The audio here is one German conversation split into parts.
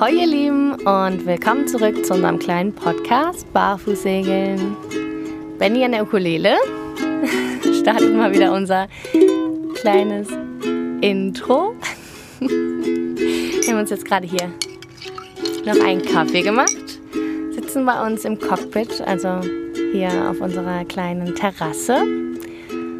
Ahoi ihr Lieben und willkommen zurück zu unserem kleinen Podcast Barfußsegeln. Benny an der Ukulele startet mal wieder unser kleines Intro. Wir haben uns jetzt gerade hier noch einen Kaffee gemacht, sitzen bei uns im Cockpit, also hier auf unserer kleinen Terrasse.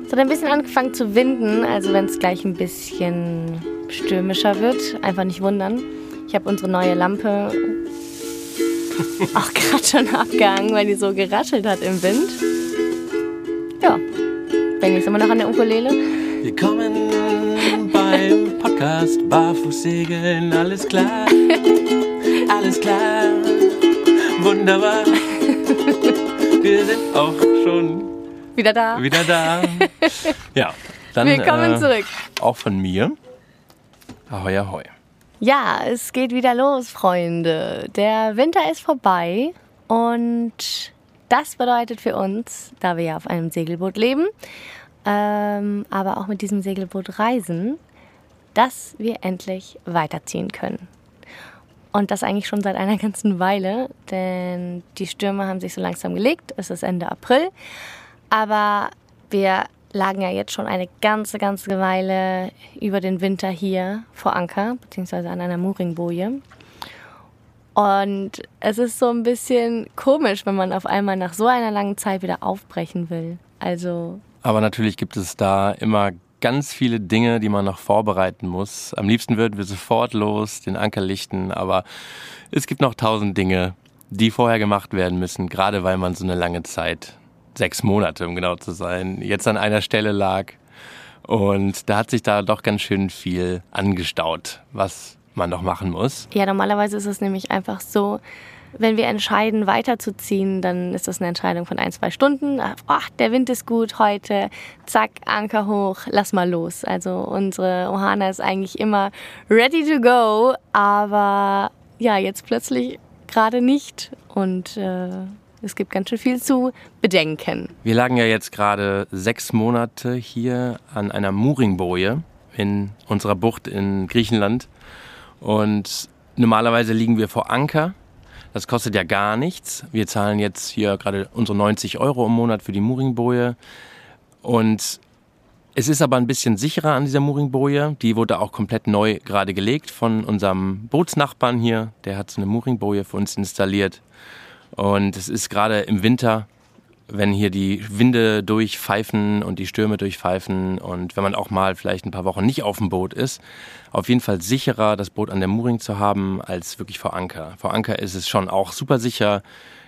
Es hat ein bisschen angefangen zu winden, also wenn es gleich ein bisschen stürmischer wird, einfach nicht wundern. Ich habe unsere neue Lampe auch gerade schon abgehangen, weil die so geraschelt hat im Wind. Ja, Benny ist immer noch an der Ukulele. Willkommen beim Podcast Barfußsegeln, alles klar, alles klar, wunderbar. Wir sind auch schon wieder da. Wieder da. Ja, dann Willkommen äh, zurück. auch von mir. Ahoi, ahoi. Ja, es geht wieder los, Freunde. Der Winter ist vorbei und das bedeutet für uns, da wir ja auf einem Segelboot leben, ähm, aber auch mit diesem Segelboot reisen, dass wir endlich weiterziehen können. Und das eigentlich schon seit einer ganzen Weile, denn die Stürme haben sich so langsam gelegt. Es ist Ende April. Aber wir lagen ja jetzt schon eine ganze, ganze Weile über den Winter hier vor Anker, beziehungsweise an einer Mooringboje. Und es ist so ein bisschen komisch, wenn man auf einmal nach so einer langen Zeit wieder aufbrechen will. Also Aber natürlich gibt es da immer ganz viele Dinge, die man noch vorbereiten muss. Am liebsten würden wir sofort los, den Anker lichten, aber es gibt noch tausend Dinge, die vorher gemacht werden müssen, gerade weil man so eine lange Zeit, sechs Monate um genau zu sein, jetzt an einer Stelle lag. Und da hat sich da doch ganz schön viel angestaut, was man noch machen muss. Ja, normalerweise ist es nämlich einfach so, wenn wir entscheiden, weiterzuziehen, dann ist das eine Entscheidung von ein, zwei Stunden. Ach, der Wind ist gut heute, zack, Anker hoch, lass mal los. Also unsere Ohana ist eigentlich immer ready to go, aber ja, jetzt plötzlich gerade nicht. Und äh, es gibt ganz schön viel zu bedenken. Wir lagen ja jetzt gerade sechs Monate hier an einer Mooringboje in unserer Bucht in Griechenland. Und normalerweise liegen wir vor Anker. Das kostet ja gar nichts. Wir zahlen jetzt hier gerade unsere 90 Euro im Monat für die Mooringboje. Und es ist aber ein bisschen sicherer an dieser Mooringboje. Die wurde auch komplett neu gerade gelegt von unserem Bootsnachbarn hier. Der hat so eine Mooringboje für uns installiert. Und es ist gerade im Winter, wenn hier die Winde durchpfeifen und die Stürme durchpfeifen und wenn man auch mal vielleicht ein paar Wochen nicht auf dem Boot ist, auf jeden Fall sicherer, das Boot an der Mooring zu haben, als wirklich vor Anker. Vor Anker ist es schon auch super sicher,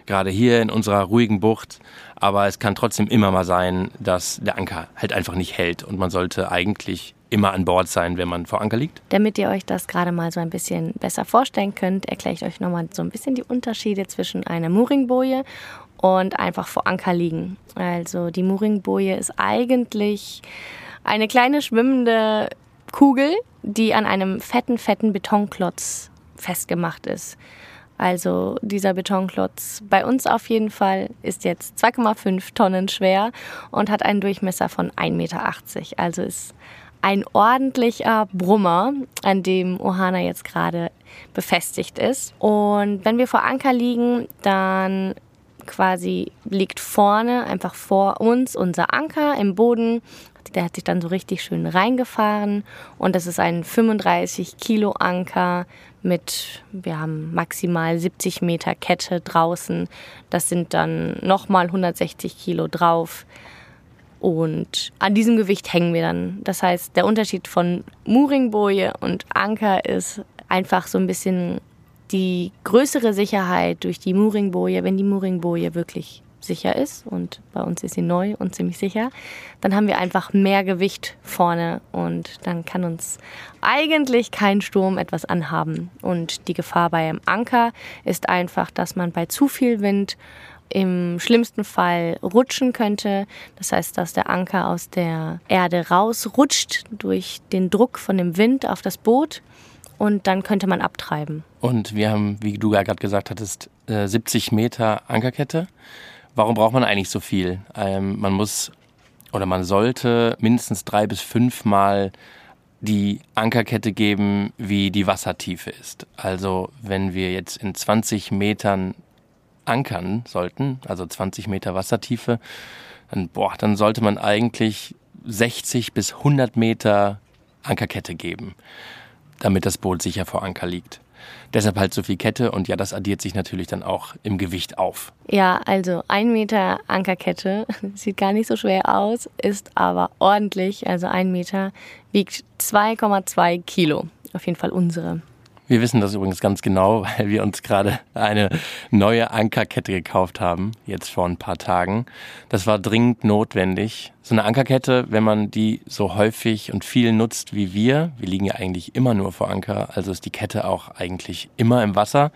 gerade hier in unserer ruhigen Bucht. Aber es kann trotzdem immer mal sein, dass der Anker halt einfach nicht hält und man sollte eigentlich immer an Bord sein, wenn man vor Anker liegt. Damit ihr euch das gerade mal so ein bisschen besser vorstellen könnt, erkläre ich euch nochmal so ein bisschen die Unterschiede zwischen einer Mooringboje und einfach vor Anker liegen. Also die Mooringboje ist eigentlich eine kleine schwimmende Kugel, die an einem fetten, fetten Betonklotz festgemacht ist. Also dieser Betonklotz bei uns auf jeden Fall ist jetzt 2,5 Tonnen schwer und hat einen Durchmesser von 1,80 Meter. Also ist ein ordentlicher Brummer, an dem Ohana jetzt gerade befestigt ist. Und wenn wir vor Anker liegen, dann quasi liegt vorne, einfach vor uns, unser Anker im Boden. Der hat sich dann so richtig schön reingefahren und das ist ein 35 Kilo Anker mit, wir haben maximal 70 Meter Kette draußen. Das sind dann nochmal 160 Kilo drauf. Und an diesem Gewicht hängen wir dann. Das heißt, der Unterschied von Mooringboje und Anker ist einfach so ein bisschen die größere Sicherheit durch die Mooringboje, wenn die Mooringboje wirklich sicher ist und bei uns ist sie neu und ziemlich sicher, dann haben wir einfach mehr Gewicht vorne und dann kann uns eigentlich kein Sturm etwas anhaben. Und die Gefahr beim Anker ist einfach, dass man bei zu viel Wind im schlimmsten Fall rutschen könnte. Das heißt, dass der Anker aus der Erde rausrutscht durch den Druck von dem Wind auf das Boot und dann könnte man abtreiben. Und wir haben, wie du ja gerade gesagt hattest, 70 Meter Ankerkette. Warum braucht man eigentlich so viel? Ähm, man muss oder man sollte mindestens drei bis fünf Mal die Ankerkette geben, wie die Wassertiefe ist. Also wenn wir jetzt in 20 Metern ankern sollten, also 20 Meter Wassertiefe, dann, boah, dann sollte man eigentlich 60 bis 100 Meter Ankerkette geben, damit das Boot sicher vor Anker liegt. Deshalb halt so viel Kette und ja, das addiert sich natürlich dann auch im Gewicht auf. Ja, also ein Meter Ankerkette sieht gar nicht so schwer aus, ist aber ordentlich. Also ein Meter wiegt 2,2 Kilo. Auf jeden Fall unsere. Wir wissen das übrigens ganz genau, weil wir uns gerade eine neue Ankerkette gekauft haben, jetzt vor ein paar Tagen. Das war dringend notwendig. So eine Ankerkette, wenn man die so häufig und viel nutzt wie wir, wir liegen ja eigentlich immer nur vor Anker, also ist die Kette auch eigentlich immer im Wasser,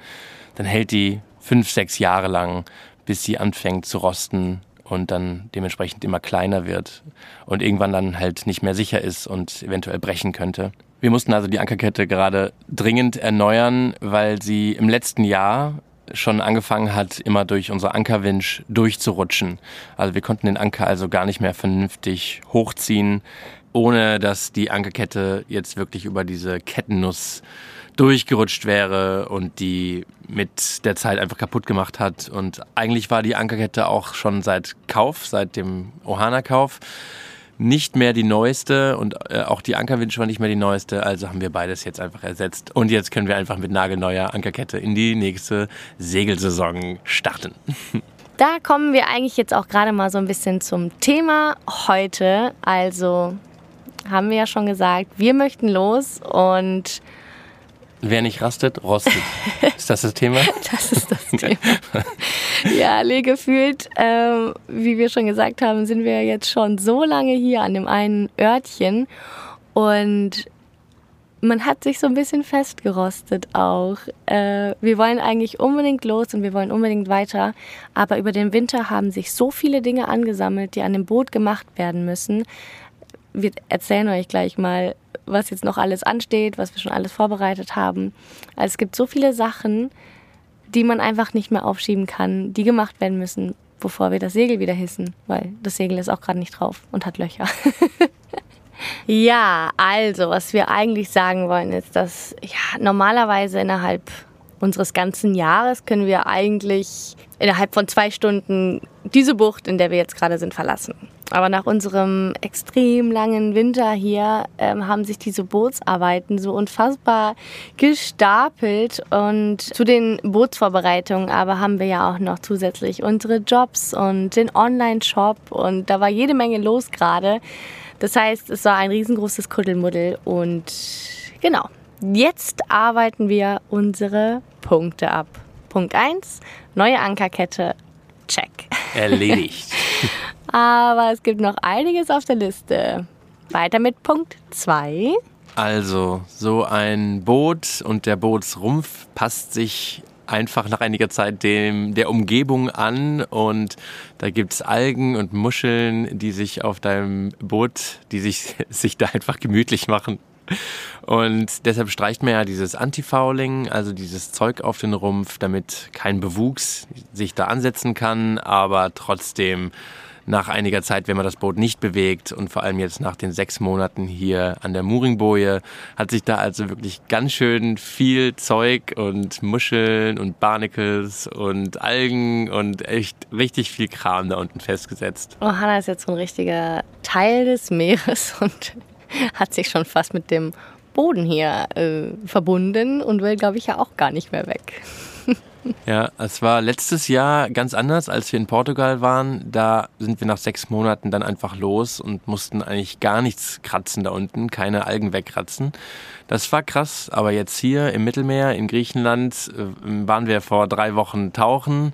dann hält die fünf, sechs Jahre lang, bis sie anfängt zu rosten und dann dementsprechend immer kleiner wird und irgendwann dann halt nicht mehr sicher ist und eventuell brechen könnte. Wir mussten also die Ankerkette gerade dringend erneuern, weil sie im letzten Jahr schon angefangen hat, immer durch unser Ankerwinch durchzurutschen. Also wir konnten den Anker also gar nicht mehr vernünftig hochziehen, ohne dass die Ankerkette jetzt wirklich über diese Kettennuss durchgerutscht wäre und die mit der Zeit einfach kaputt gemacht hat. Und eigentlich war die Ankerkette auch schon seit Kauf, seit dem Ohana-Kauf, nicht mehr die neueste und äh, auch die Ankerwinch war nicht mehr die neueste, also haben wir beides jetzt einfach ersetzt. Und jetzt können wir einfach mit nagelneuer Ankerkette in die nächste Segelsaison starten. Da kommen wir eigentlich jetzt auch gerade mal so ein bisschen zum Thema heute. Also haben wir ja schon gesagt, wir möchten los und Wer nicht rastet, rostet. Ist das das Thema? das ist das Thema. ja, nee, gefühlt, äh, wie wir schon gesagt haben, sind wir jetzt schon so lange hier an dem einen Örtchen und man hat sich so ein bisschen festgerostet auch. Äh, wir wollen eigentlich unbedingt los und wir wollen unbedingt weiter, aber über den Winter haben sich so viele Dinge angesammelt, die an dem Boot gemacht werden müssen. Wir erzählen euch gleich mal, was jetzt noch alles ansteht, was wir schon alles vorbereitet haben. Also es gibt so viele Sachen, die man einfach nicht mehr aufschieben kann, die gemacht werden müssen, bevor wir das Segel wieder hissen, weil das Segel ist auch gerade nicht drauf und hat Löcher. ja, also, was wir eigentlich sagen wollen, ist, dass ja, normalerweise innerhalb unseres ganzen Jahres können wir eigentlich innerhalb von zwei Stunden diese Bucht, in der wir jetzt gerade sind, verlassen. Aber nach unserem extrem langen Winter hier ähm, haben sich diese Bootsarbeiten so unfassbar gestapelt. Und zu den Bootsvorbereitungen aber haben wir ja auch noch zusätzlich unsere Jobs und den Online-Shop. Und da war jede Menge los gerade. Das heißt, es war ein riesengroßes Kuddelmuddel. Und genau, jetzt arbeiten wir unsere Punkte ab. Punkt 1, neue Ankerkette. Check. Erledigt. Aber es gibt noch einiges auf der Liste. Weiter mit Punkt 2. Also, so ein Boot und der Bootsrumpf passt sich einfach nach einiger Zeit dem, der Umgebung an und da gibt es Algen und Muscheln, die sich auf deinem Boot, die sich, sich da einfach gemütlich machen. Und deshalb streicht man ja dieses Antifouling, also dieses Zeug auf den Rumpf, damit kein Bewuchs sich da ansetzen kann, aber trotzdem nach einiger Zeit, wenn man das Boot nicht bewegt und vor allem jetzt nach den sechs Monaten hier an der Mooringboje, hat sich da also wirklich ganz schön viel Zeug und Muscheln und Barnacles und Algen und echt richtig viel Kram da unten festgesetzt. Oh, Hannah ist jetzt so ein richtiger Teil des Meeres und hat sich schon fast mit dem Boden hier äh, verbunden und will, glaube ich, ja auch gar nicht mehr weg. Ja, es war letztes Jahr ganz anders, als wir in Portugal waren. Da sind wir nach sechs Monaten dann einfach los und mussten eigentlich gar nichts kratzen da unten, keine Algen wegkratzen. Das war krass, aber jetzt hier im Mittelmeer in Griechenland äh, waren wir vor drei Wochen tauchen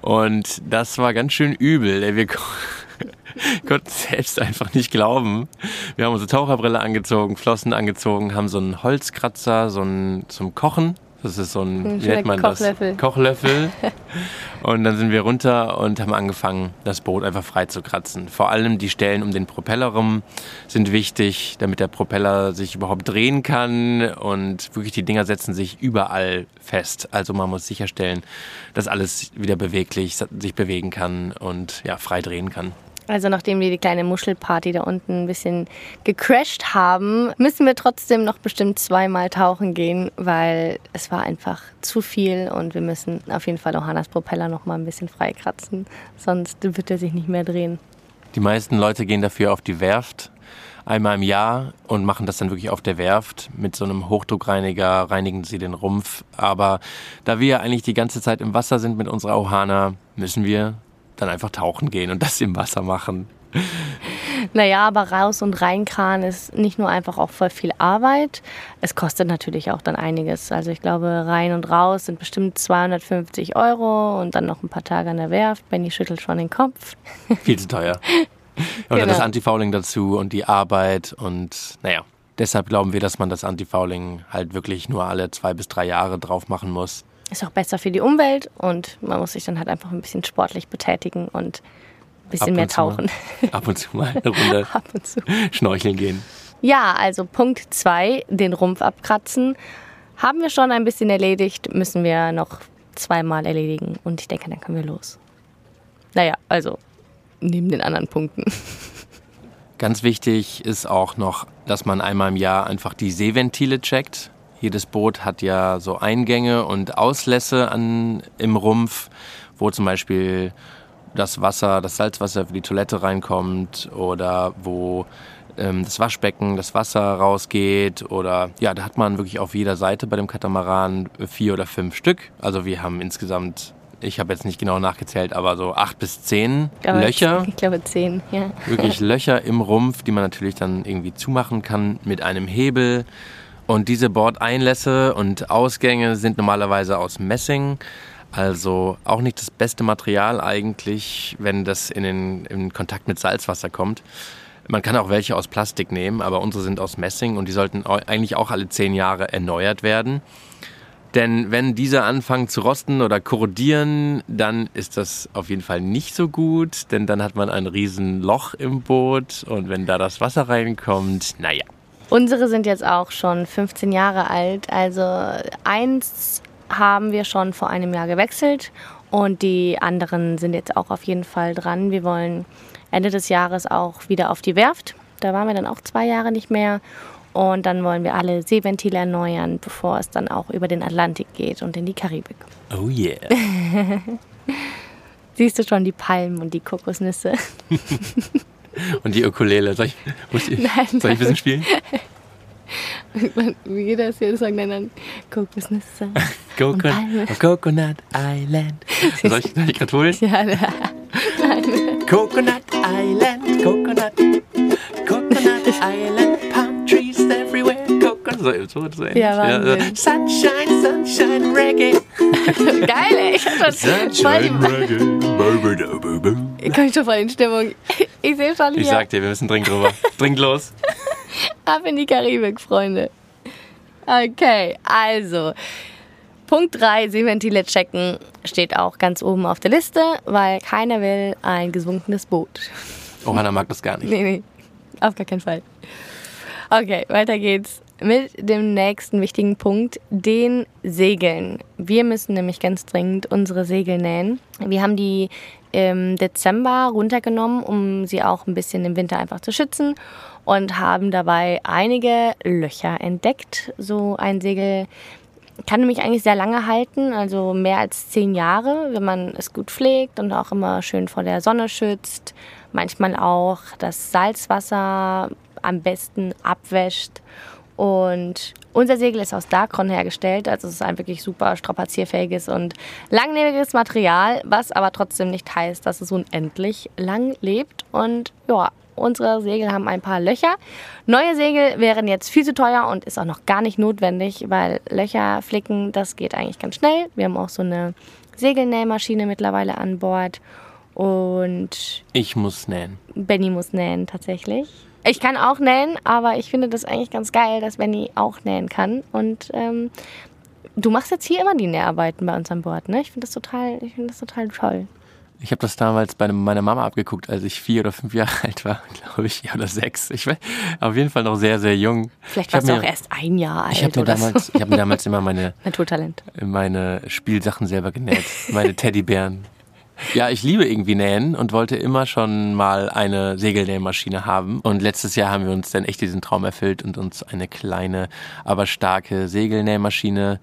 und das war ganz schön übel. Wir konnten selbst einfach nicht glauben. Wir haben unsere Taucherbrille angezogen, Flossen angezogen, haben so einen Holzkratzer, so einen zum Kochen das ist so ein, ein wie nennt man Kochlöffel. das? Kochlöffel. und dann sind wir runter und haben angefangen, das Boot einfach frei zu kratzen. Vor allem die Stellen um den Propeller rum sind wichtig, damit der Propeller sich überhaupt drehen kann. Und wirklich die Dinger setzen sich überall fest. Also man muss sicherstellen, dass alles wieder beweglich sich bewegen kann und ja, frei drehen kann. Also nachdem wir die kleine Muschelparty da unten ein bisschen gecrashed haben, müssen wir trotzdem noch bestimmt zweimal tauchen gehen, weil es war einfach zu viel und wir müssen auf jeden Fall Johannas Propeller noch mal ein bisschen freikratzen, sonst wird er sich nicht mehr drehen. Die meisten Leute gehen dafür auf die Werft einmal im Jahr und machen das dann wirklich auf der Werft. Mit so einem Hochdruckreiniger reinigen sie den Rumpf. Aber da wir eigentlich die ganze Zeit im Wasser sind mit unserer Ohana, müssen wir dann einfach tauchen gehen und das im Wasser machen. Naja, aber raus und reinkran ist nicht nur einfach auch voll viel Arbeit. Es kostet natürlich auch dann einiges. Also ich glaube, rein und raus sind bestimmt 250 Euro und dann noch ein paar Tage an der Werft. Benny schüttelt schon den Kopf. Viel zu teuer. Und genau. das Antifouling dazu und die Arbeit und naja. Deshalb glauben wir, dass man das Antifouling halt wirklich nur alle zwei bis drei Jahre drauf machen muss. Ist auch besser für die Umwelt und man muss sich dann halt einfach ein bisschen sportlich betätigen und ein bisschen mehr tauchen. Mal, ab und zu mal eine Runde ab und zu. schnorcheln gehen. Ja, also Punkt zwei, den Rumpf abkratzen. Haben wir schon ein bisschen erledigt, müssen wir noch zweimal erledigen und ich denke, dann können wir los. Naja, also neben den anderen Punkten. Ganz wichtig ist auch noch, dass man einmal im Jahr einfach die Seeventile checkt. Jedes Boot hat ja so Eingänge und Auslässe an, im Rumpf, wo zum Beispiel das Wasser, das Salzwasser für die Toilette reinkommt oder wo ähm, das Waschbecken, das Wasser rausgeht oder ja, da hat man wirklich auf jeder Seite bei dem Katamaran vier oder fünf Stück. Also wir haben insgesamt ich habe jetzt nicht genau nachgezählt, aber so acht bis zehn glaube, Löcher. Ich glaube zehn, ja. Wirklich Löcher im Rumpf, die man natürlich dann irgendwie zumachen kann mit einem Hebel. Und diese Bordeinlässe und Ausgänge sind normalerweise aus Messing. Also auch nicht das beste Material eigentlich, wenn das in, den, in Kontakt mit Salzwasser kommt. Man kann auch welche aus Plastik nehmen, aber unsere sind aus Messing und die sollten eigentlich auch alle zehn Jahre erneuert werden. Denn wenn diese anfangen zu rosten oder korrodieren, dann ist das auf jeden Fall nicht so gut, denn dann hat man ein riesen Loch im Boot und wenn da das Wasser reinkommt, naja. Unsere sind jetzt auch schon 15 Jahre alt, also eins haben wir schon vor einem Jahr gewechselt und die anderen sind jetzt auch auf jeden Fall dran. Wir wollen Ende des Jahres auch wieder auf die Werft. Da waren wir dann auch zwei Jahre nicht mehr und dann wollen wir alle Seeventile erneuern, bevor es dann auch über den Atlantik geht und in die Karibik. Oh yeah. Siehst du schon die Palmen und die Kokosnüsse? und die Ukulele. Soll ich, muss ich, nein, soll ich ein bisschen spielen? Wie geht das hier? Sagen dann Kokosnüsse. Coconut, Coconut Island. Soll ich, soll ich gerade holen? Ja, nein. Coconut Island, Coconut, Coconut Island, Palm Trees everywhere, Coconut. So, so, so ähnlich. Ja, Wahnsinn. Ja, Sunshine, Sunshine, Reggae. Geil, ey. Ich hab Sunshine, Reggae. Ich komme schon voll in Stimmung. Ich sehe schon hier. Ich sag dir, wir müssen dringend drüber. dringend los. Ab in die Karibik, Freunde. Okay, also. Punkt 3, Seeventile checken, steht auch ganz oben auf der Liste, weil keiner will ein gesunkenes Boot. Oh, Hannah mag das gar nicht. Nee, nee, auf gar keinen Fall. Okay, weiter geht's mit dem nächsten wichtigen Punkt, den Segeln. Wir müssen nämlich ganz dringend unsere Segel nähen. Wir haben die im Dezember runtergenommen, um sie auch ein bisschen im Winter einfach zu schützen und haben dabei einige Löcher entdeckt. So ein Segel kann nämlich eigentlich sehr lange halten, also mehr als zehn Jahre, wenn man es gut pflegt und auch immer schön vor der Sonne schützt. Manchmal auch das Salzwasser am besten abwäscht. Und unser Segel ist aus Darkron hergestellt, also es ist ein wirklich super strapazierfähiges und langlebiges Material, was aber trotzdem nicht heißt, dass es unendlich lang lebt. Und ja, Unsere Segel haben ein paar Löcher. Neue Segel wären jetzt viel zu teuer und ist auch noch gar nicht notwendig, weil Löcher flicken, das geht eigentlich ganz schnell. Wir haben auch so eine Segelnähmaschine mittlerweile an Bord. Und. Ich muss nähen. Benny muss nähen, tatsächlich. Ich kann auch nähen, aber ich finde das eigentlich ganz geil, dass Benny auch nähen kann. Und ähm, du machst jetzt hier immer die Näharbeiten bei uns an Bord, ne? Ich finde das total, ich finde das total toll. Ich habe das damals bei meiner Mama abgeguckt, als ich vier oder fünf Jahre alt war, glaube ich, ja, oder sechs. Ich war auf jeden Fall noch sehr, sehr jung. Vielleicht warst du auch erst ein Jahr alt. Ich habe mir, damals, ich hab mir damals immer meine, Naturtalent. meine Spielsachen selber genäht, meine Teddybären. Ja, ich liebe irgendwie Nähen und wollte immer schon mal eine Segelnähmaschine haben. Und letztes Jahr haben wir uns dann echt diesen Traum erfüllt und uns eine kleine, aber starke Segelnähmaschine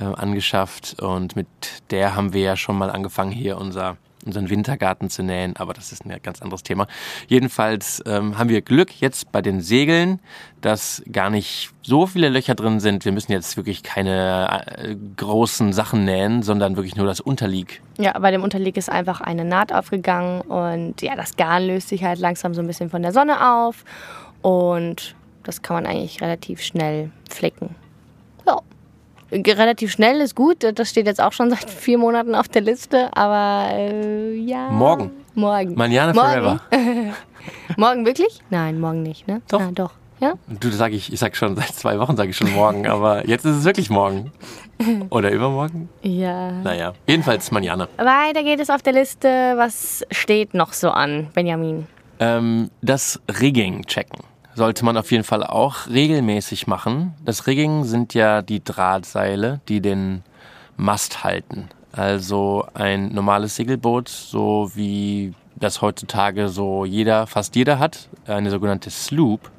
äh, angeschafft. Und mit der haben wir ja schon mal angefangen, hier unser unseren Wintergarten zu nähen, aber das ist ein ganz anderes Thema. Jedenfalls ähm, haben wir Glück jetzt bei den Segeln, dass gar nicht so viele Löcher drin sind. Wir müssen jetzt wirklich keine äh, großen Sachen nähen, sondern wirklich nur das Unterlieg. Ja, bei dem Unterlieg ist einfach eine Naht aufgegangen und ja, das Garn löst sich halt langsam so ein bisschen von der Sonne auf und das kann man eigentlich relativ schnell flicken relativ schnell ist gut. Das steht jetzt auch schon seit vier Monaten auf der Liste. Aber äh, ja. Morgen. Morgen. Manjana Forever. morgen wirklich? Nein, morgen nicht, ne? Doch. Ah, doch. Ja? Du sag ich, ich sag schon seit zwei Wochen sage ich schon morgen, aber jetzt ist es wirklich morgen. Oder übermorgen? Ja. Naja, jedenfalls Manjana. Weiter geht es auf der Liste. Was steht noch so an, Benjamin? Ähm, das Rigging checken sollte man auf jeden Fall auch regelmäßig machen. Das Rigging sind ja die Drahtseile, die den Mast halten. Also ein normales Segelboot, so wie das heutzutage so jeder, fast jeder hat, eine sogenannte Sloop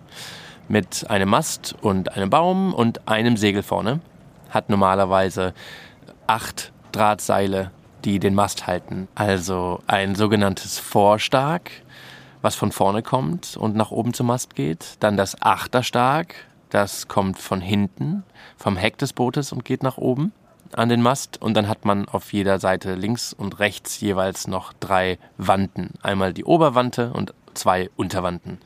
mit einem Mast und einem Baum und einem Segel vorne, hat normalerweise acht Drahtseile, die den Mast halten. Also ein sogenanntes Vorstark, was von vorne kommt und nach oben zum Mast geht. Dann das Achterstark, das kommt von hinten, vom Heck des Bootes und geht nach oben an den Mast. Und dann hat man auf jeder Seite links und rechts jeweils noch drei Wanten. Einmal die Oberwante und zwei Unterwanten.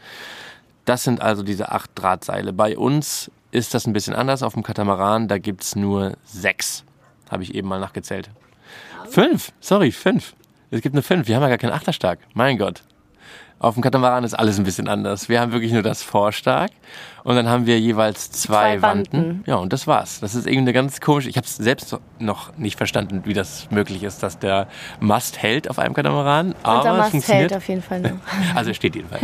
Das sind also diese acht Drahtseile. Bei uns ist das ein bisschen anders auf dem Katamaran. Da gibt es nur sechs. Habe ich eben mal nachgezählt. Fünf, sorry, fünf. Es gibt nur fünf. Wir haben ja gar keinen Achterstark. Mein Gott. Auf dem Katamaran ist alles ein bisschen anders. Wir haben wirklich nur das Vorstark und dann haben wir jeweils zwei, zwei Wanden. Wanden. Ja, und das war's. Das ist irgendwie eine ganz komische. Ich habe es selbst noch nicht verstanden, wie das möglich ist, dass der Mast hält auf einem Katamaran. Aber Unser Mast funktioniert. hält auf jeden Fall noch. also er steht jedenfalls.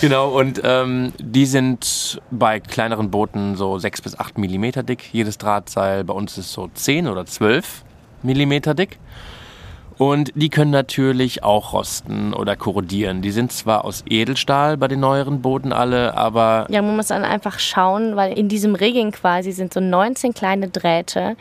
genau, und ähm, die sind bei kleineren Booten so sechs bis acht Millimeter dick. Jedes Drahtseil bei uns ist so zehn oder zwölf Millimeter dick. Und die können natürlich auch rosten oder korrodieren. Die sind zwar aus Edelstahl bei den neueren Booten alle, aber. Ja, man muss dann einfach schauen, weil in diesem Rigging quasi sind so 19 kleine Drähte.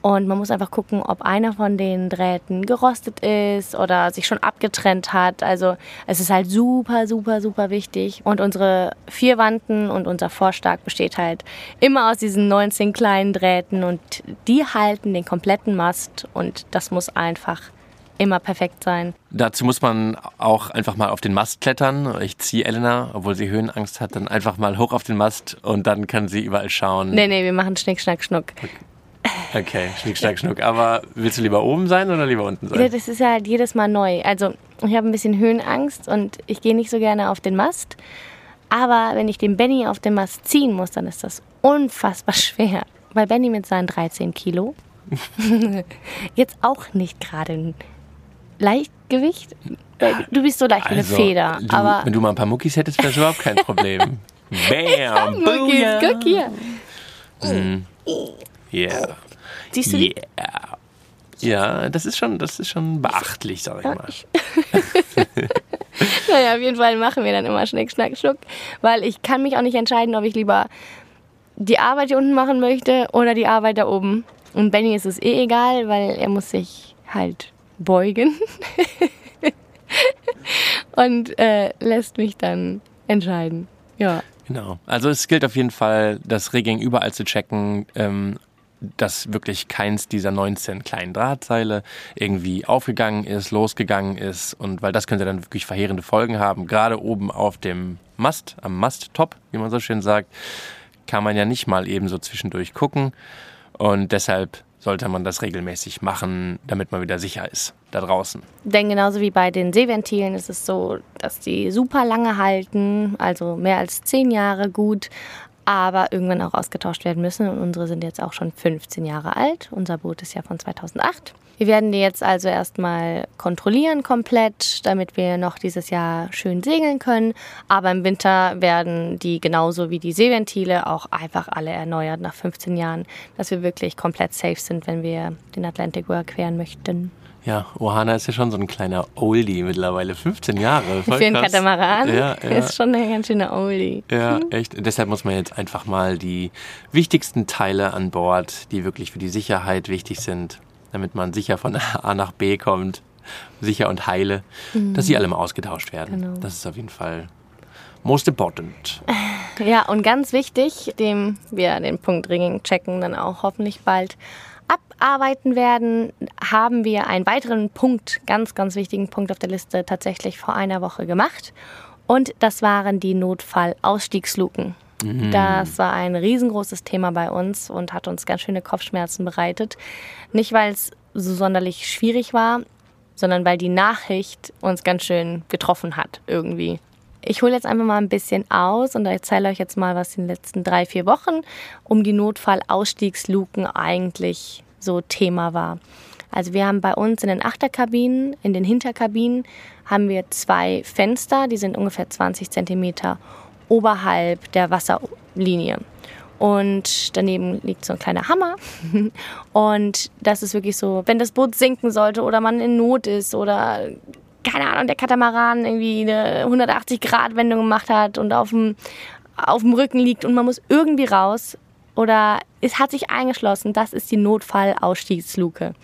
Und man muss einfach gucken, ob einer von den Drähten gerostet ist oder sich schon abgetrennt hat. Also es ist halt super, super, super wichtig. Und unsere vier Wanden und unser Vorstark besteht halt immer aus diesen 19 kleinen Drähten und die halten den kompletten Mast und das muss einfach immer perfekt sein. Dazu muss man auch einfach mal auf den Mast klettern. Ich ziehe Elena, obwohl sie Höhenangst hat, dann einfach mal hoch auf den Mast und dann kann sie überall schauen. Nee, nee, wir machen Schnick, Schnack, Schnuck. Okay. Okay, Schnick, Schnack, Schnuck. Aber willst du lieber oben sein oder lieber unten sein? Ja, das ist ja halt jedes Mal neu. Also ich habe ein bisschen Höhenangst und ich gehe nicht so gerne auf den Mast. Aber wenn ich den Benny auf den Mast ziehen muss, dann ist das unfassbar schwer. Weil Benny mit seinen 13 Kilo jetzt auch nicht gerade ein Leichtgewicht? Du bist so leicht wie also, eine Feder. Du, aber wenn du mal ein paar Muckis hättest, wäre das überhaupt kein Problem. Bam! Muckis, guck hier. Mm. Yeah. Siehst du die? Yeah. Ja, das ist schon, das ist schon beachtlich, sag ich mal. naja, auf jeden Fall machen wir dann immer Schnick, Schnack, Schnuck, weil ich kann mich auch nicht entscheiden, ob ich lieber die Arbeit hier unten machen möchte oder die Arbeit da oben. Und Benny ist es eh egal, weil er muss sich halt beugen und äh, lässt mich dann entscheiden. Ja. Genau. Also es gilt auf jeden Fall, das Rigging überall zu checken, ähm, dass wirklich keins dieser 19 kleinen Drahtseile irgendwie aufgegangen ist, losgegangen ist und weil das könnte dann wirklich verheerende Folgen haben. Gerade oben auf dem Mast, am Masttop, wie man so schön sagt, kann man ja nicht mal eben so zwischendurch gucken und deshalb sollte man das regelmäßig machen, damit man wieder sicher ist da draußen. Denn genauso wie bei den Seeventilen ist es so, dass die super lange halten, also mehr als zehn Jahre gut, aber irgendwann auch ausgetauscht werden müssen. Und unsere sind jetzt auch schon 15 Jahre alt. Unser Boot ist ja von 2008. Wir werden die jetzt also erstmal kontrollieren komplett, damit wir noch dieses Jahr schön segeln können. Aber im Winter werden die genauso wie die Seeventile auch einfach alle erneuert nach 15 Jahren, dass wir wirklich komplett safe sind, wenn wir den Atlantic überqueren möchten. Ja, Ohana ist ja schon so ein kleiner Oldie mittlerweile. 15 Jahre. Voll Für einen Katamaran ja, ja. ist schon ein ganz schöner Oldie. Ja, echt. Deshalb muss man jetzt einfach mal die wichtigsten Teile an Bord, die wirklich für die Sicherheit wichtig sind, damit man sicher von A nach B kommt, sicher und heile, mhm. dass sie alle mal ausgetauscht werden. Genau. Das ist auf jeden Fall most important. Ja, und ganz wichtig, dem wir den Punkt Ringing checken dann auch hoffentlich bald abarbeiten werden, haben wir einen weiteren Punkt, ganz, ganz wichtigen Punkt auf der Liste tatsächlich vor einer Woche gemacht. Und das waren die Notfallausstiegsluken. Mhm. Das war ein riesengroßes Thema bei uns und hat uns ganz schöne Kopfschmerzen bereitet. Nicht, weil es so sonderlich schwierig war, sondern weil die Nachricht uns ganz schön getroffen hat irgendwie. Ich hole jetzt einfach mal ein bisschen aus und erzähle euch jetzt mal, was in den letzten drei, vier Wochen um die Notfallausstiegsluken eigentlich so Thema war. Also wir haben bei uns in den Achterkabinen, in den Hinterkabinen, haben wir zwei Fenster, die sind ungefähr 20 Zentimeter oberhalb der Wasserlinie. Und daneben liegt so ein kleiner Hammer. Und das ist wirklich so, wenn das Boot sinken sollte oder man in Not ist oder keine Ahnung, der Katamaran irgendwie eine 180-Grad-Wendung gemacht hat und auf dem, auf dem Rücken liegt und man muss irgendwie raus oder es hat sich eingeschlossen, das ist die Notfallausstiegsluke.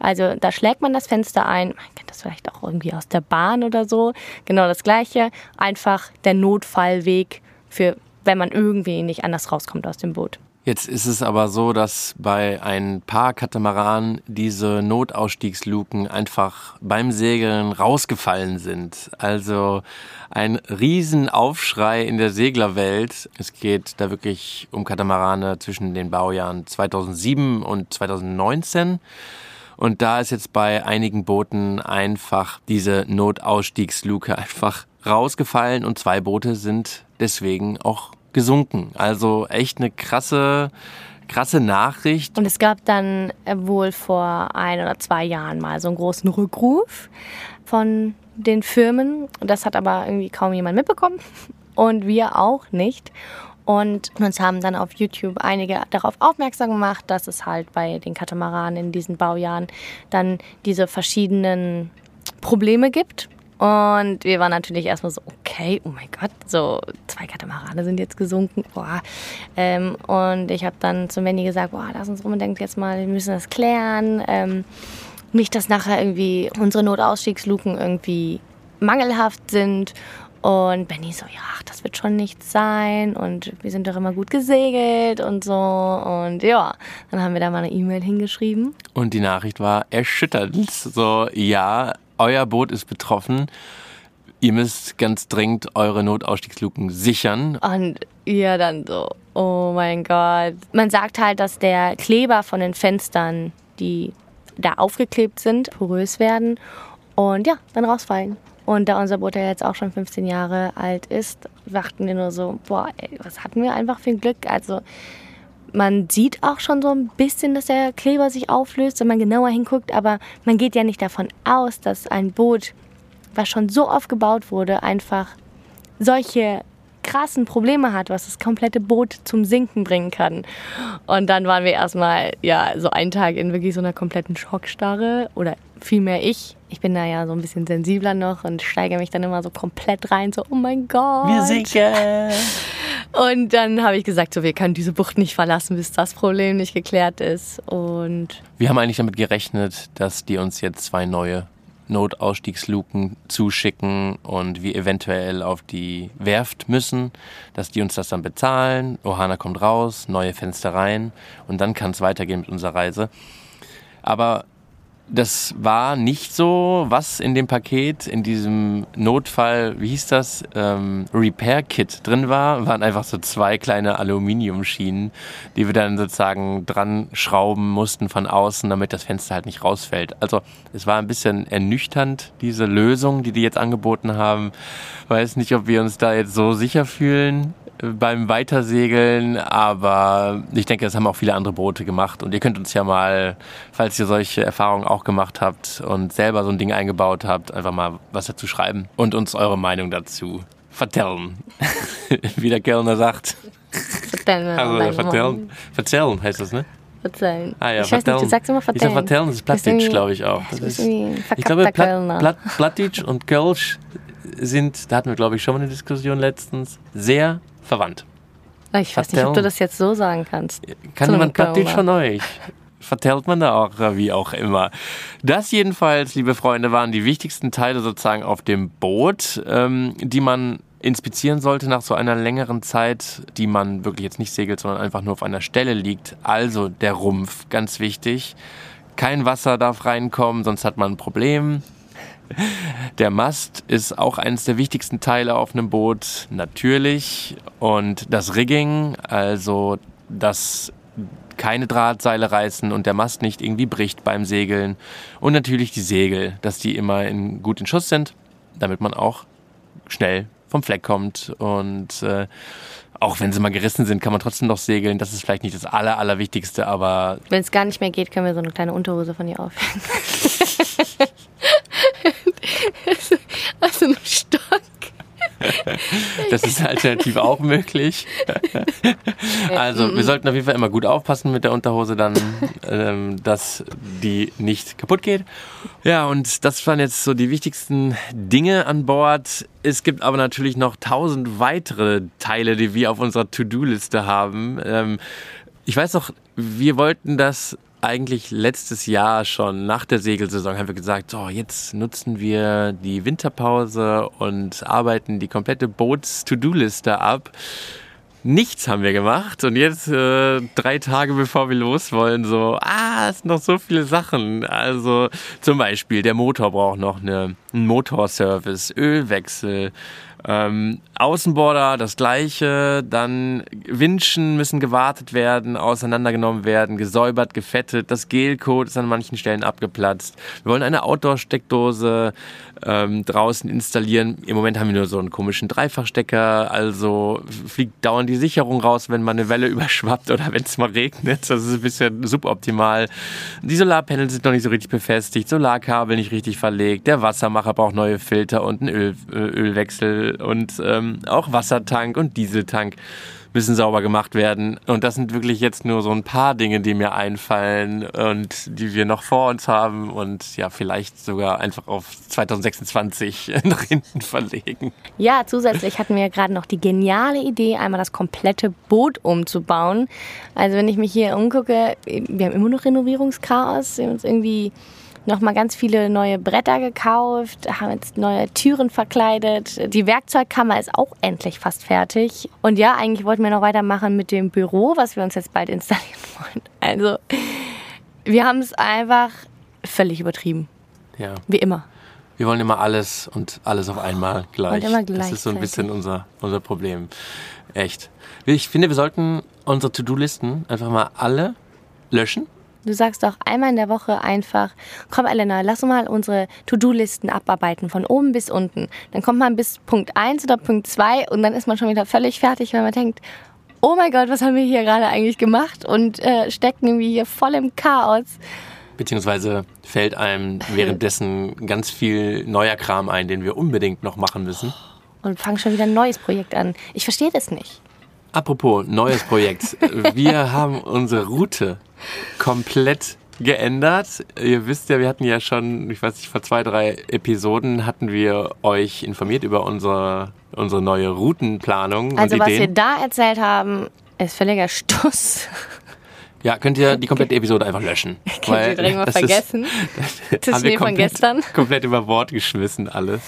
Also da schlägt man das Fenster ein, man kennt das vielleicht auch irgendwie aus der Bahn oder so, genau das gleiche, einfach der Notfallweg für, wenn man irgendwie nicht anders rauskommt aus dem Boot. Jetzt ist es aber so, dass bei ein paar Katamaranen diese Notausstiegsluken einfach beim Segeln rausgefallen sind. Also ein Riesenaufschrei in der Seglerwelt. Es geht da wirklich um Katamarane zwischen den Baujahren 2007 und 2019. Und da ist jetzt bei einigen Booten einfach diese Notausstiegsluke einfach rausgefallen und zwei Boote sind deswegen auch gesunken. Also echt eine krasse, krasse Nachricht. Und es gab dann äh, wohl vor ein oder zwei Jahren mal so einen großen Rückruf von den Firmen. Das hat aber irgendwie kaum jemand mitbekommen und wir auch nicht. Und uns haben dann auf YouTube einige darauf aufmerksam gemacht, dass es halt bei den Katamaranen in diesen Baujahren dann diese verschiedenen Probleme gibt. Und wir waren natürlich erstmal so, okay, oh mein Gott, so zwei Katamarane sind jetzt gesunken. Boah. Ähm, und ich habe dann zu Mandy gesagt, boah, lass uns unbedingt jetzt mal, wir müssen das klären. Ähm, nicht, dass nachher irgendwie unsere Notausstiegsluken irgendwie mangelhaft sind. Und Benny so, ja, das wird schon nichts sein und wir sind doch immer gut gesegelt und so. Und ja, dann haben wir da mal eine E-Mail hingeschrieben. Und die Nachricht war erschütternd. So, ja, euer Boot ist betroffen. Ihr müsst ganz dringend eure Notausstiegsluken sichern. Und ihr dann so, oh mein Gott. Man sagt halt, dass der Kleber von den Fenstern, die da aufgeklebt sind, porös werden und ja, dann rausfallen. Und da unser Boot ja jetzt auch schon 15 Jahre alt ist, dachten wir nur so, boah, ey, was hatten wir einfach für ein Glück. Also man sieht auch schon so ein bisschen, dass der Kleber sich auflöst, wenn man genauer hinguckt, aber man geht ja nicht davon aus, dass ein Boot, was schon so oft gebaut wurde, einfach solche krassen Probleme hat, was das komplette Boot zum Sinken bringen kann. Und dann waren wir erstmal, ja, so einen Tag in wirklich so einer kompletten Schockstarre oder vielmehr ich. Ich bin da ja so ein bisschen sensibler noch und steige mich dann immer so komplett rein, so, oh mein Gott. Wir sicher. Und dann habe ich gesagt, so, wir können diese Bucht nicht verlassen, bis das Problem nicht geklärt ist. Und wir haben eigentlich damit gerechnet, dass die uns jetzt zwei neue Notausstiegsluken zuschicken und wir eventuell auf die Werft müssen, dass die uns das dann bezahlen. Ohana kommt raus, neue Fenster rein und dann kann es weitergehen mit unserer Reise. Aber das war nicht so, was in dem Paket, in diesem Notfall, wie hieß das, ähm, Repair-Kit drin war, waren einfach so zwei kleine Aluminiumschienen, die wir dann sozusagen dran schrauben mussten von außen, damit das Fenster halt nicht rausfällt. Also es war ein bisschen ernüchternd, diese Lösung, die die jetzt angeboten haben. Weiß nicht, ob wir uns da jetzt so sicher fühlen beim Weitersegeln, aber ich denke, das haben auch viele andere Boote gemacht. Und ihr könnt uns ja mal, falls ihr solche Erfahrungen auch gemacht habt und selber so ein Ding eingebaut habt, einfach mal was dazu schreiben und uns eure Meinung dazu vertellen. Wie der Kellner sagt. Vertellen. Also, vertellen. Vertellen heißt das, ne? Verzellen. Ah ja, ich weiß nicht, du sagst immer Ich sag. Vertellen, das ist Plattdeutsch, glaube ich auch. Das ist ich glaube, Platt. Platt, Plattdeutsch und Kölsch sind, da hatten wir, glaube ich, schon mal eine Diskussion letztens, sehr verwandt. Ich weiß nicht, ob du das jetzt so sagen kannst. Kann Zu einem jemand Plattdeutsch von euch? Vertellt man da auch, äh, wie auch immer. Das jedenfalls, liebe Freunde, waren die wichtigsten Teile sozusagen auf dem Boot, ähm, die man inspizieren sollte nach so einer längeren Zeit, die man wirklich jetzt nicht segelt, sondern einfach nur auf einer Stelle liegt. Also der Rumpf, ganz wichtig. Kein Wasser darf reinkommen, sonst hat man ein Problem. Der Mast ist auch eines der wichtigsten Teile auf einem Boot, natürlich. Und das Rigging, also dass keine Drahtseile reißen und der Mast nicht irgendwie bricht beim Segeln. Und natürlich die Segel, dass die immer in, gut in Schuss sind, damit man auch schnell vom Fleck kommt. Und äh, auch wenn sie mal gerissen sind, kann man trotzdem noch segeln. Das ist vielleicht nicht das Aller, Allerwichtigste, aber Wenn es gar nicht mehr geht, können wir so eine kleine Unterhose von dir aufhängen. also einen Stock. Das ist alternativ auch möglich. Also wir sollten auf jeden Fall immer gut aufpassen mit der Unterhose dann, ähm, dass die nicht kaputt geht. Ja, und das waren jetzt so die wichtigsten Dinge an Bord. Es gibt aber natürlich noch tausend weitere Teile, die wir auf unserer To-Do-Liste haben. Ähm, ich weiß noch, wir wollten das eigentlich letztes Jahr schon nach der Segelsaison haben wir gesagt, so jetzt nutzen wir die Winterpause und arbeiten die komplette Boots-To-Do-Liste ab. Nichts haben wir gemacht und jetzt äh, drei Tage bevor wir los wollen, so, ah, es sind noch so viele Sachen. Also zum Beispiel, der Motor braucht noch eine, einen Motorservice, Ölwechsel, ähm, Außenborder das gleiche, dann Winschen müssen gewartet werden, auseinandergenommen werden, gesäubert, gefettet, das Gelcode ist an manchen Stellen abgeplatzt. Wir wollen eine Outdoor-Steckdose ähm, draußen installieren. Im Moment haben wir nur so einen komischen Dreifachstecker, also fliegt dauernd die Sicherung raus, wenn mal eine Welle überschwappt oder wenn es mal regnet. Das ist ein bisschen suboptimal. Die Solarpanels sind noch nicht so richtig befestigt, Solarkabel nicht richtig verlegt, der Wassermacher braucht neue Filter und einen Öl, äh, Und ähm, auch Wassertank und Dieseltank müssen sauber gemacht werden. Und das sind wirklich jetzt nur so ein paar Dinge, die mir einfallen und die wir noch vor uns haben und ja, vielleicht sogar einfach auf 2026 nach hinten verlegen. Ja, zusätzlich hatten wir gerade noch die geniale Idee, einmal das komplette Boot umzubauen. Also wenn ich mich hier umgucke, wir haben immer noch Renovierungschaos. Wir haben uns irgendwie noch mal ganz viele neue Bretter gekauft, haben jetzt neue Türen verkleidet. Die Werkzeugkammer ist auch endlich fast fertig. Und ja, eigentlich wollten wir noch weitermachen mit dem Büro, was wir uns jetzt bald installieren wollen. Also wir haben es einfach völlig übertrieben, Ja, wie immer. wir wollen immer alles und alles auf einmal gleich. Und immer Das ist so ein bisschen unser, unser Problem. Echt. Ich finde, wir sollten unsere To-Do-Listen einfach mal alle löschen. Du sagst doch einmal in der Woche einfach, komm Elena, lass uns mal unsere To-Do-Listen abarbeiten, von oben bis unten. Dann kommt man bis Punkt 1 oder Punkt 2 und dann ist man schon wieder völlig fertig, weil man denkt, oh mein Gott, was haben wir hier gerade eigentlich gemacht und äh, stecken irgendwie hier voll im Chaos. Beziehungsweise fällt einem währenddessen ganz viel neuer Kram ein, den wir unbedingt noch machen müssen. Und fangen schon wieder ein neues Projekt an. Ich verstehe das nicht. Apropos neues Projekt. Wir haben unsere Route komplett geändert. Ihr wisst ja, wir hatten ja schon, ich weiß nicht, vor zwei, drei Episoden hatten wir euch informiert über unsere, unsere neue Routenplanung Also was wir da erzählt haben, ist völliger Stuss. Ja, könnt ihr die komplette Episode einfach löschen. Könnt ihr direkt mal das ist- vergessen. Das wir Schnee von gestern. komplett über Bord geschmissen alles.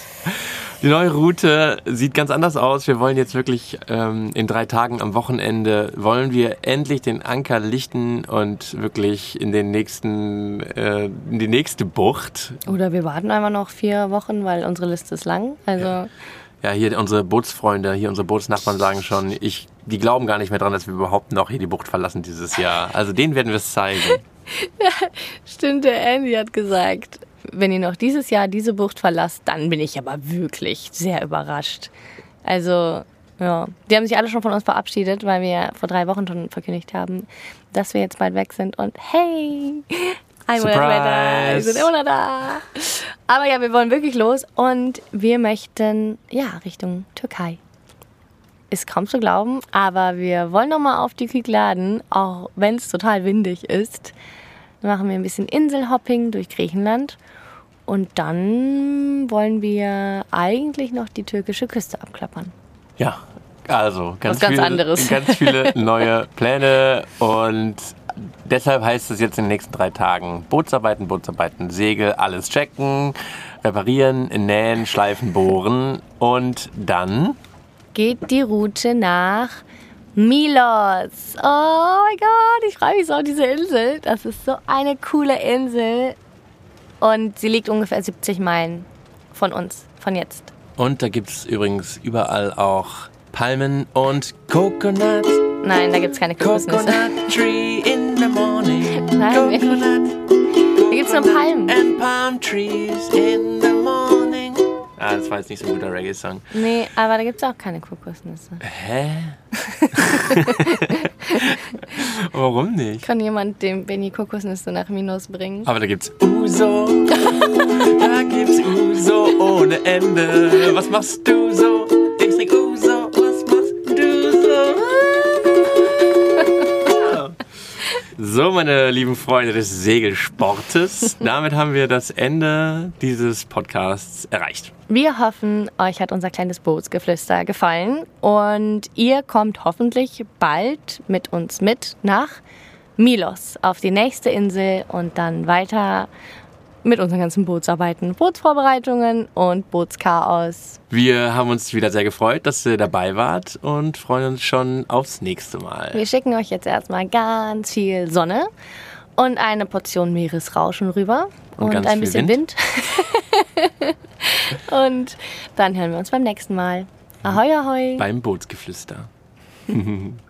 Die neue Route sieht ganz anders aus. Wir wollen jetzt wirklich ähm, in drei Tagen am Wochenende wollen wir endlich den Anker lichten und wirklich in den nächsten äh, in die nächste Bucht. Oder wir warten einfach noch vier Wochen, weil unsere Liste ist lang. Also Ja, hier unsere Bootsfreunde, hier unsere Bootsnachbarn sagen schon, ich, die glauben gar nicht mehr dran, dass wir überhaupt noch hier die Bucht verlassen dieses Jahr. Also denen werden wir es zeigen. Stimmt, der Andy hat gesagt, wenn ihr noch dieses Jahr diese Bucht verlasst, dann bin ich aber wirklich sehr überrascht. Also, ja, die haben sich alle schon von uns verabschiedet, weil wir vor drei Wochen schon verkündigt haben, dass wir jetzt bald weg sind. Und hey, ein Monat später, wir sind immer noch da. Aber ja, wir wollen wirklich los und wir möchten, ja, Richtung Türkei. ist kaum zu glauben, aber wir wollen noch mal auf die Kykladen, auch wenn es total windig ist. Dann machen wir ein bisschen Inselhopping durch Griechenland und dann wollen wir eigentlich noch die türkische Küste abklappern. Ja, also ganz, ganz viele, anderes. ganz viele neue Pläne und deshalb heißt es jetzt in den nächsten drei Tagen Bootsarbeiten, Bootsarbeiten, Segel, alles checken, reparieren, nähen, schleifen, bohren und dann Geht die Route nach Milos. Oh mein Gott, ich freue mich so auf diese Insel. Das ist so eine coole Insel. Und sie liegt ungefähr 70 Meilen von uns, von jetzt. und da gibt es übrigens überall auch Palmen und Coconut, Nein, da gibt es keine Kokosnüsse. Coconut Tree in the morning, Nein. Coconut Da gibt es nur Palmen. and palm trees in the morning. Ah, das war jetzt nicht so ein guter Reggae-Song. Nee, aber da gibt es auch keine Kokosnüsse. Hä? Warum nicht? Kann jemand dem Benny Kokosnüsse nach Minos bringen? Aber da gibt's Uso. da gibt's Uso ohne Ende. Was machst du so? Ich trink Uso. Was machst du so? So, meine lieben Freunde des Segelsportes, damit haben wir das Ende dieses Podcasts erreicht. Wir hoffen, euch hat unser kleines Bootsgeflüster gefallen und ihr kommt hoffentlich bald mit uns mit nach Milos auf die nächste Insel und dann weiter mit unseren ganzen Bootsarbeiten, Bootsvorbereitungen und Bootschaos. Wir haben uns wieder sehr gefreut, dass ihr dabei wart und freuen uns schon aufs nächste Mal. Wir schicken euch jetzt erstmal ganz viel Sonne und eine Portion Meeresrauschen rüber Und und, ein bisschen Wind. und dann hören wir uns beim nächsten Mal. Ahoi, ahoi. Beim Bootsgeflüster.